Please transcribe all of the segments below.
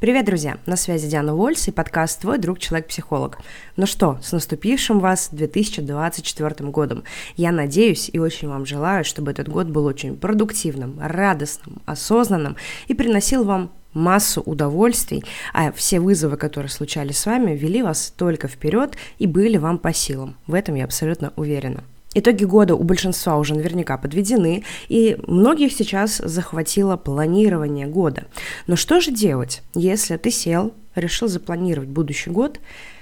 Привет, друзья! На связи Диана Вольс и подкаст «Твой друг Человек-психолог». Ну что, с наступившим вас 2024 годом. Я надеюсь и очень вам желаю, чтобы этот год был очень продуктивным, радостным, осознанным и приносил вам массу удовольствий, а все вызовы, которые случались с вами, вели вас только вперед и были вам по силам. В этом я абсолютно уверена. Итоги года у большинства уже наверняка подведены, и многих сейчас захватило планирование года. Но что же делать, если ты сел, решил запланировать будущий год,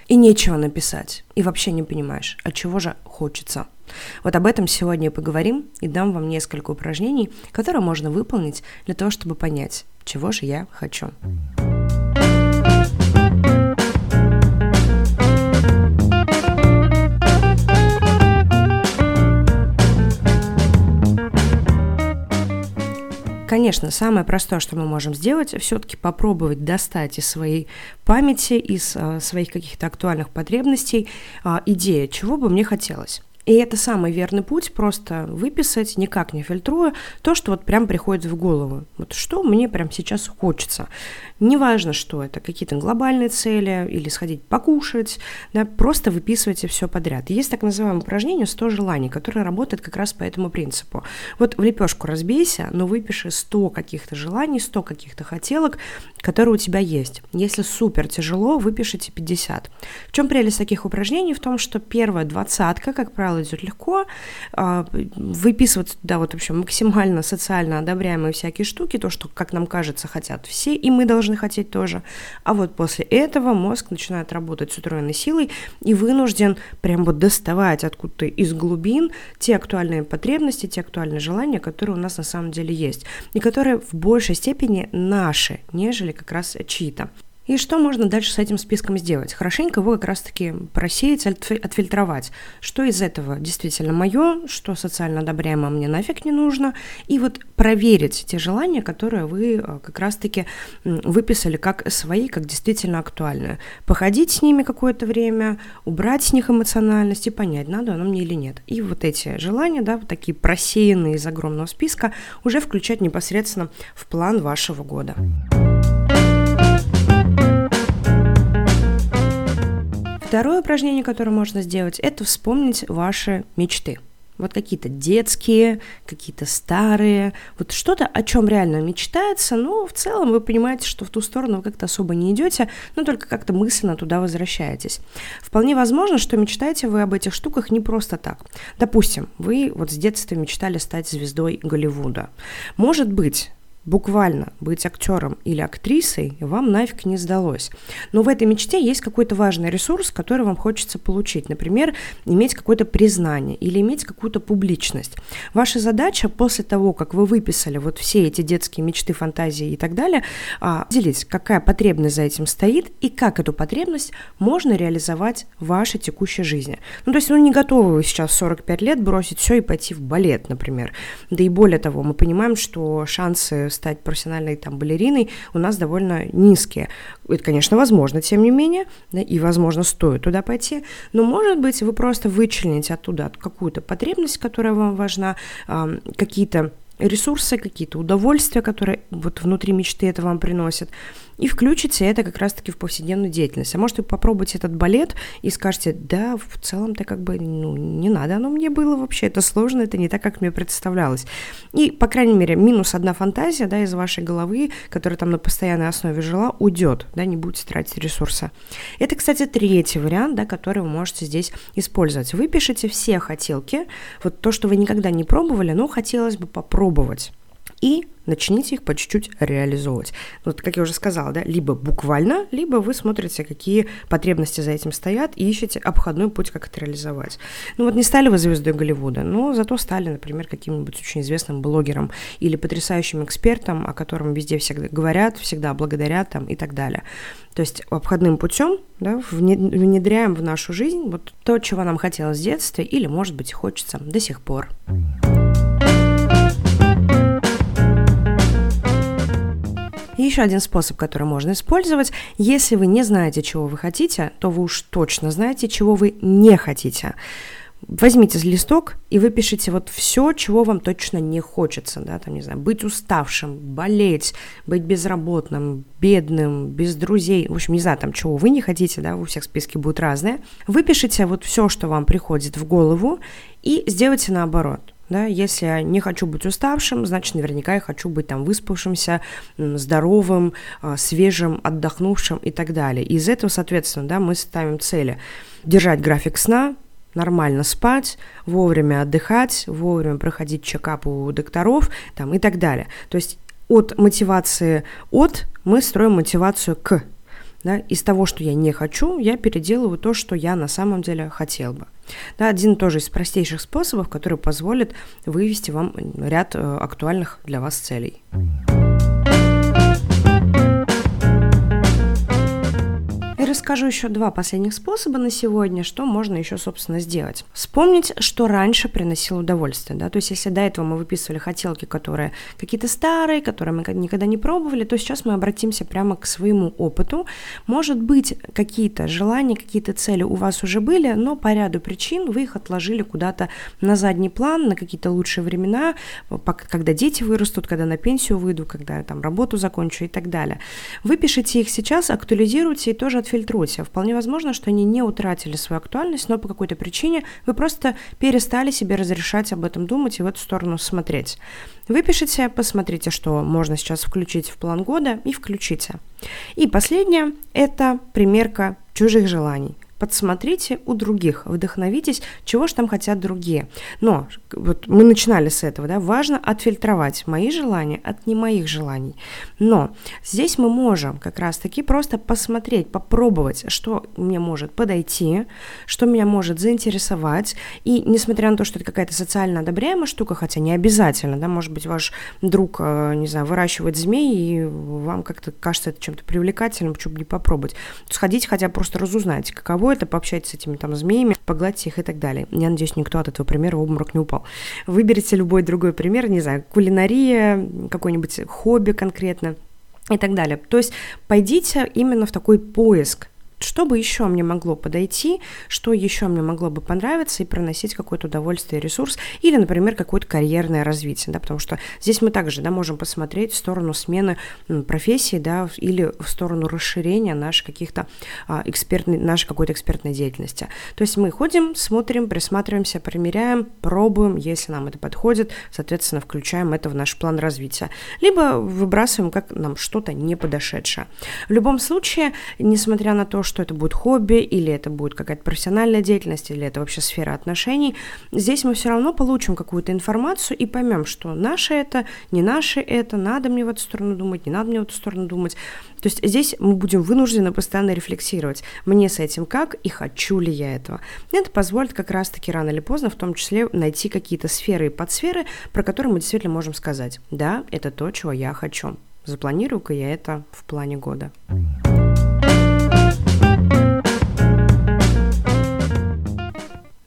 и нечего написать, и вообще не понимаешь, от чего же хочется? Вот об этом сегодня и поговорим, и дам вам несколько упражнений, которые можно выполнить для того, чтобы понять, чего же я хочу. Конечно, самое простое, что мы можем сделать, все-таки попробовать достать из своей памяти, из а, своих каких-то актуальных потребностей а, идею, чего бы мне хотелось. И это самый верный путь, просто выписать, никак не фильтруя, то, что вот прям приходит в голову. Вот что мне прям сейчас хочется. Неважно, что это, какие-то глобальные цели или сходить покушать, да, просто выписывайте все подряд. Есть так называемое упражнение «100 желаний», которое работает как раз по этому принципу. Вот в лепешку разбейся, но выпиши 100 каких-то желаний, 100 каких-то хотелок, которые у тебя есть. Если супер тяжело, выпишите 50. В чем прелесть таких упражнений? В том, что первая двадцатка, как правило, идет легко, а, выписывать туда вот, в общем, максимально социально одобряемые всякие штуки, то, что, как нам кажется, хотят все, и мы должны хотеть тоже. А вот после этого мозг начинает работать с утроенной силой и вынужден прям вот доставать откуда-то из глубин те актуальные потребности, те актуальные желания, которые у нас на самом деле есть, и которые в большей степени наши, нежели как раз чьи-то. И что можно дальше с этим списком сделать? Хорошенько его как раз-таки просеять, отфильтровать. Что из этого действительно мое, что социально одобряемо мне нафиг не нужно. И вот проверить те желания, которые вы э, как раз-таки выписали как свои, как действительно актуальные. Походить с ними какое-то время, убрать с них эмоциональность и понять, надо оно мне или нет. И вот эти желания, да, вот такие просеянные из огромного списка, уже включать непосредственно в план вашего года. Второе упражнение, которое можно сделать, это вспомнить ваши мечты. Вот какие-то детские, какие-то старые, вот что-то, о чем реально мечтается, но в целом вы понимаете, что в ту сторону вы как-то особо не идете, но только как-то мысленно туда возвращаетесь. Вполне возможно, что мечтаете вы об этих штуках не просто так. Допустим, вы вот с детства мечтали стать звездой Голливуда. Может быть, буквально быть актером или актрисой вам нафиг не сдалось. Но в этой мечте есть какой-то важный ресурс, который вам хочется получить. Например, иметь какое-то признание или иметь какую-то публичность. Ваша задача после того, как вы выписали вот все эти детские мечты, фантазии и так далее, а, делить, какая потребность за этим стоит и как эту потребность можно реализовать в вашей текущей жизни. Ну, то есть, ну, не готовы вы сейчас в 45 лет бросить все и пойти в балет, например. Да и более того, мы понимаем, что шансы стать профессиональной там балериной у нас довольно низкие. Это, конечно, возможно, тем не менее, да, и, возможно, стоит туда пойти, но, может быть, вы просто вычлените оттуда какую-то потребность, которая вам важна, какие-то ресурсы, какие-то удовольствия, которые вот внутри мечты это вам приносят, и включите это как раз-таки в повседневную деятельность. А может, вы попробуете этот балет и скажете, да, в целом-то как бы, ну, не надо оно мне было вообще, это сложно, это не так, как мне представлялось. И, по крайней мере, минус одна фантазия, да, из вашей головы, которая там на постоянной основе жила, уйдет, да, не будете тратить ресурсы. Это, кстати, третий вариант, да, который вы можете здесь использовать. Вы пишете все хотелки, вот то, что вы никогда не пробовали, но хотелось бы попробовать. И начните их по чуть-чуть реализовывать. Вот, как я уже сказала, да, либо буквально, либо вы смотрите, какие потребности за этим стоят, и ищете обходной путь, как это реализовать. Ну вот не стали вы звездой Голливуда, но зато стали, например, каким-нибудь очень известным блогером или потрясающим экспертом, о котором везде всегда говорят, всегда благодарят там и так далее. То есть обходным путем да, внедряем в нашу жизнь вот то, чего нам хотелось в детстве или, может быть, хочется до сих пор. И еще один способ, который можно использовать. Если вы не знаете, чего вы хотите, то вы уж точно знаете, чего вы не хотите. возьмите листок и выпишите вот все, чего вам точно не хочется, да, там, не знаю, быть уставшим, болеть, быть безработным, бедным, без друзей, в общем, не знаю, там, чего вы не хотите, да, у всех списки будут разные. Выпишите вот все, что вам приходит в голову, и сделайте наоборот. Да, если я не хочу быть уставшим, значит, наверняка я хочу быть там выспавшимся, здоровым, а, свежим, отдохнувшим и так далее. Из этого, соответственно, да, мы ставим цели держать график сна, нормально спать, вовремя отдыхать, вовремя проходить чекап у докторов там, и так далее. То есть от мотивации от мы строим мотивацию к. Да, из того, что я не хочу, я переделываю то, что я на самом деле хотел бы. Да, один тоже из простейших способов, который позволит вывести вам ряд э, актуальных для вас целей. Расскажу еще два последних способа на сегодня, что можно еще, собственно, сделать. Вспомнить, что раньше приносило удовольствие, да, то есть если до этого мы выписывали хотелки, которые какие-то старые, которые мы никогда не пробовали, то сейчас мы обратимся прямо к своему опыту. Может быть, какие-то желания, какие-то цели у вас уже были, но по ряду причин вы их отложили куда-то на задний план, на какие-то лучшие времена, когда дети вырастут, когда на пенсию выйду, когда там работу закончу и так далее. Выпишите их сейчас, актуализируйте и тоже отфильтруйте фильтруйте. Вполне возможно, что они не утратили свою актуальность, но по какой-то причине вы просто перестали себе разрешать об этом думать и в эту сторону смотреть. Выпишите, посмотрите, что можно сейчас включить в план года и включите. И последнее – это примерка чужих желаний подсмотрите у других, вдохновитесь, чего же там хотят другие. Но вот мы начинали с этого, да, важно отфильтровать мои желания от не моих желаний. Но здесь мы можем как раз-таки просто посмотреть, попробовать, что мне может подойти, что меня может заинтересовать. И несмотря на то, что это какая-то социально одобряемая штука, хотя не обязательно, да, может быть, ваш друг, э, не знаю, выращивает змей, и вам как-то кажется это чем-то привлекательным, почему бы не попробовать. Сходите хотя бы просто разузнайте, каково каково это пообщайтесь с этими там змеями, погладьте их и так далее. Я надеюсь, никто от этого примера в обморок не упал. Выберите любой другой пример, не знаю, кулинария, какой-нибудь хобби конкретно и так далее. То есть пойдите именно в такой поиск что бы еще мне могло подойти, что еще мне могло бы понравиться и проносить какое-то удовольствие ресурс, или, например, какое-то карьерное развитие, да, потому что здесь мы также, да, можем посмотреть в сторону смены профессии, да, или в сторону расширения нашей каких-то а, экспертной, нашей какой-то экспертной деятельности. То есть мы ходим, смотрим, присматриваемся, примеряем, пробуем, если нам это подходит, соответственно, включаем это в наш план развития. Либо выбрасываем как нам что-то не подошедшее. В любом случае, несмотря на то, что это будет хобби, или это будет какая-то профессиональная деятельность, или это вообще сфера отношений, здесь мы все равно получим какую-то информацию и поймем, что наше это, не наше это, надо мне в эту сторону думать, не надо мне в эту сторону думать. То есть здесь мы будем вынуждены постоянно рефлексировать, мне с этим как и хочу ли я этого. Это позволит как раз-таки рано или поздно в том числе найти какие-то сферы и подсферы, про которые мы действительно можем сказать, да, это то, чего я хочу. Запланирую-ка я это в плане года.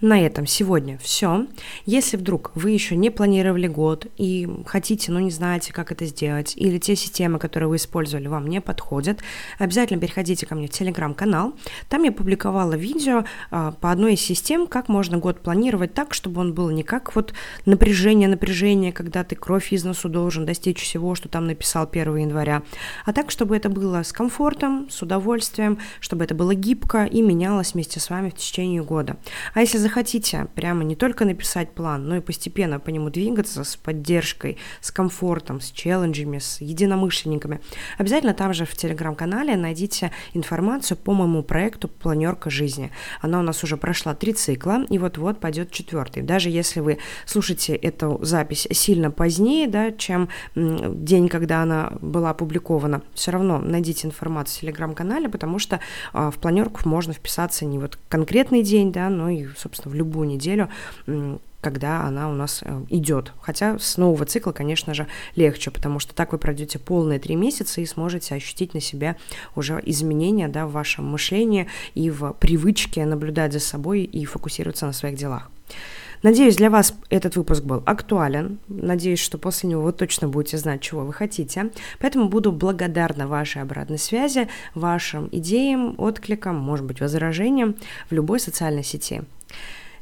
На этом сегодня все. Если вдруг вы еще не планировали год и хотите, но не знаете, как это сделать, или те системы, которые вы использовали, вам не подходят, обязательно переходите ко мне в телеграм-канал. Там я публиковала видео а, по одной из систем, как можно год планировать так, чтобы он был не как вот напряжение, напряжение, когда ты кровь из носу должен достичь всего, что там написал 1 января, а так, чтобы это было с комфортом, с удовольствием, чтобы это было гибко и менялось вместе с вами в течение года. А если захотите прямо не только написать план, но и постепенно по нему двигаться с поддержкой, с комфортом, с челленджами, с единомышленниками, обязательно там же в телеграм-канале найдите информацию по моему проекту «Планерка жизни». Она у нас уже прошла три цикла, и вот-вот пойдет четвертый. Даже если вы слушаете эту запись сильно позднее, да, чем день, когда она была опубликована, все равно найдите информацию в телеграм-канале, потому что э, в планерку можно вписаться не вот конкретный день, да, но и, собственно, собственно, в любую неделю когда она у нас э, идет. Хотя с нового цикла, конечно же, легче, потому что так вы пройдете полные три месяца и сможете ощутить на себя уже изменения да, в вашем мышлении и в привычке наблюдать за собой и фокусироваться на своих делах. Надеюсь, для вас этот выпуск был актуален. Надеюсь, что после него вы точно будете знать, чего вы хотите. Поэтому буду благодарна вашей обратной связи, вашим идеям, откликам, может быть, возражениям в любой социальной сети.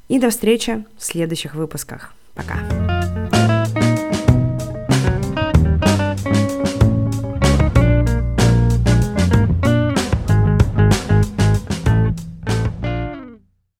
И до встречи в следующих выпусках. Пока.